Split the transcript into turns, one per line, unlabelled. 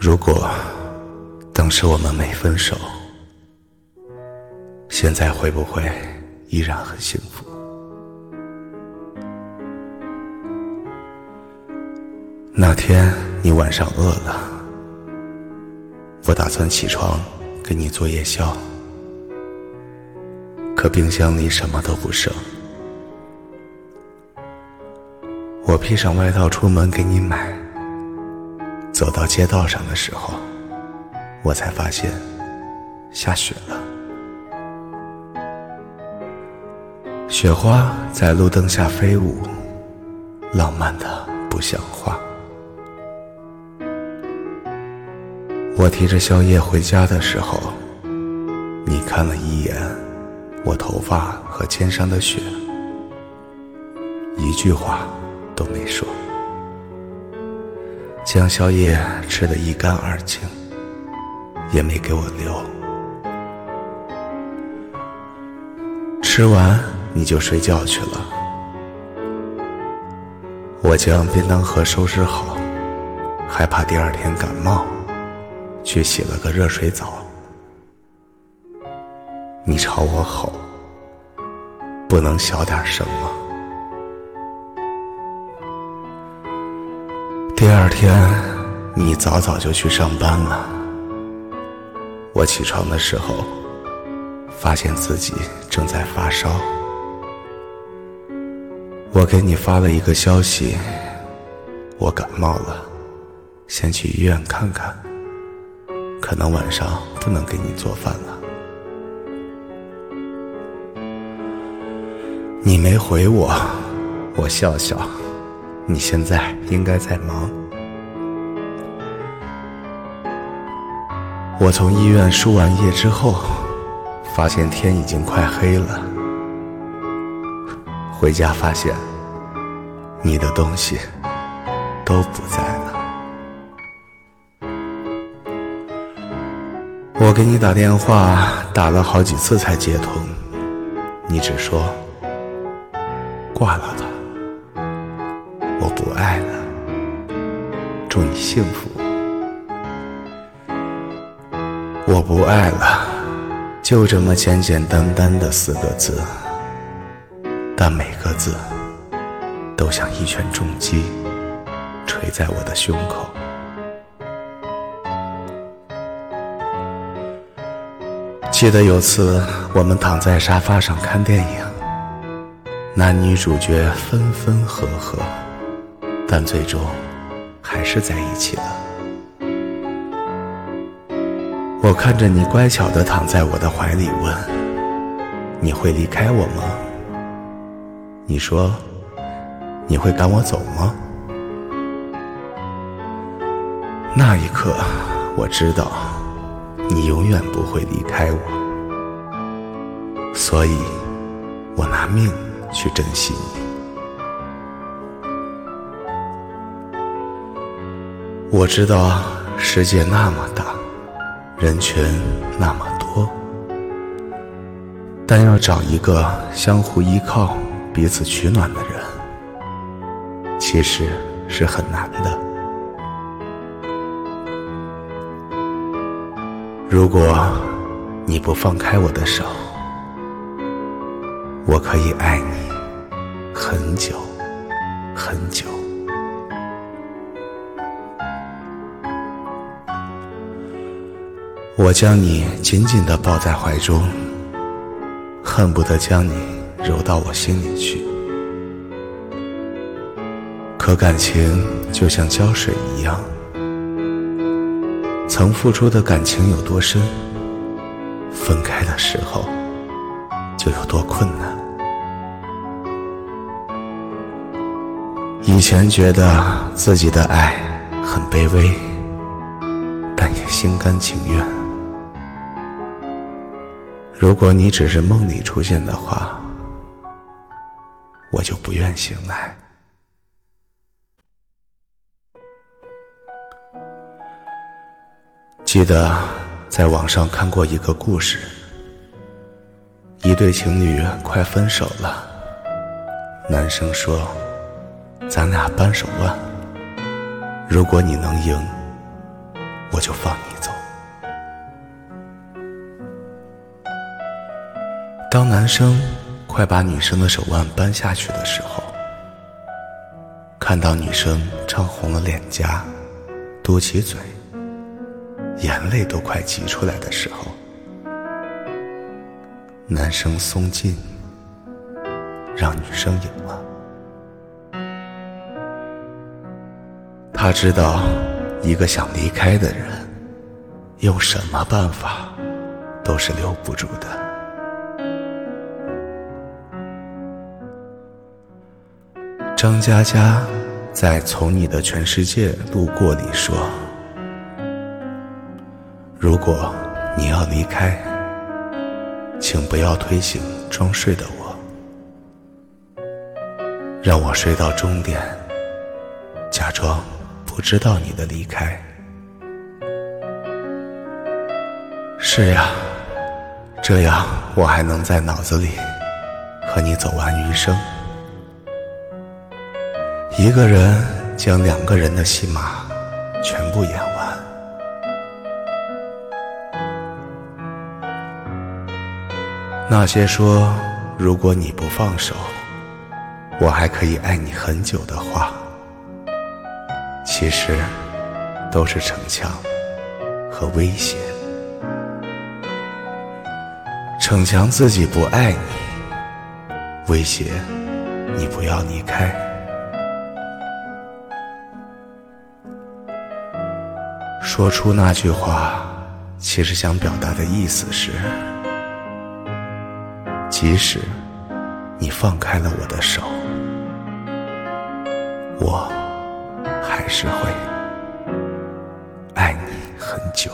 如果当时我们没分手，现在会不会依然很幸福？那天你晚上饿了，我打算起床给你做夜宵，可冰箱里什么都不剩。我披上外套出门给你买，走到街道上的时候，我才发现下雪了。雪花在路灯下飞舞，浪漫的不像话。我提着宵夜回家的时候，你看了一眼我头发和肩上的雪，一句话。都没说，将宵夜吃得一干二净，也没给我留。吃完你就睡觉去了。我将便当盒收拾好，害怕第二天感冒，去洗了个热水澡。你朝我吼：“不能小点声吗？”第二天，你早早就去上班了。我起床的时候，发现自己正在发烧。我给你发了一个消息，我感冒了，先去医院看看。可能晚上不能给你做饭了。你没回我，我笑笑。你现在应该在忙。我从医院输完液之后，发现天已经快黑了。回家发现你的东西都不在了。我给你打电话打了好几次才接通，你只说挂了他。我不爱了，祝你幸福。我不爱了，就这么简简单单的四个字，但每个字都像一拳重击，捶在我的胸口。记得有次我们躺在沙发上看电影，男女主角分分合合。但最终还是在一起了。我看着你乖巧的躺在我的怀里，问：“你会离开我吗？”你说：“你会赶我走吗？”那一刻，我知道你永远不会离开我，所以我拿命去珍惜。我知道世界那么大，人群那么多，但要找一个相互依靠、彼此取暖的人，其实是很难的。如果你不放开我的手，我可以爱你很久很久。我将你紧紧地抱在怀中，恨不得将你揉到我心里去。可感情就像胶水一样，曾付出的感情有多深，分开的时候就有多困难。以前觉得自己的爱很卑微，但也心甘情愿。如果你只是梦里出现的话，我就不愿醒来。记得在网上看过一个故事，一对情侣快分手了，男生说：“咱俩扳手腕，如果你能赢，我就放你走。当男生快把女生的手腕扳下去的时候，看到女生涨红了脸颊，嘟起嘴，眼泪都快挤出来的时候，男生松劲，让女生赢了。他知道，一个想离开的人，用什么办法都是留不住的。张嘉佳在《从你的全世界路过》里说：“如果你要离开，请不要推醒装睡的我，让我睡到终点，假装。”不知道你的离开，是呀，这样我还能在脑子里和你走完余生。一个人将两个人的戏码全部演完。那些说如果你不放手，我还可以爱你很久的话。其实都是逞强和威胁，逞强自己不爱你，威胁你不要离开。说出那句话，其实想表达的意思是：即使你放开了我的手，我。还是会爱你很久。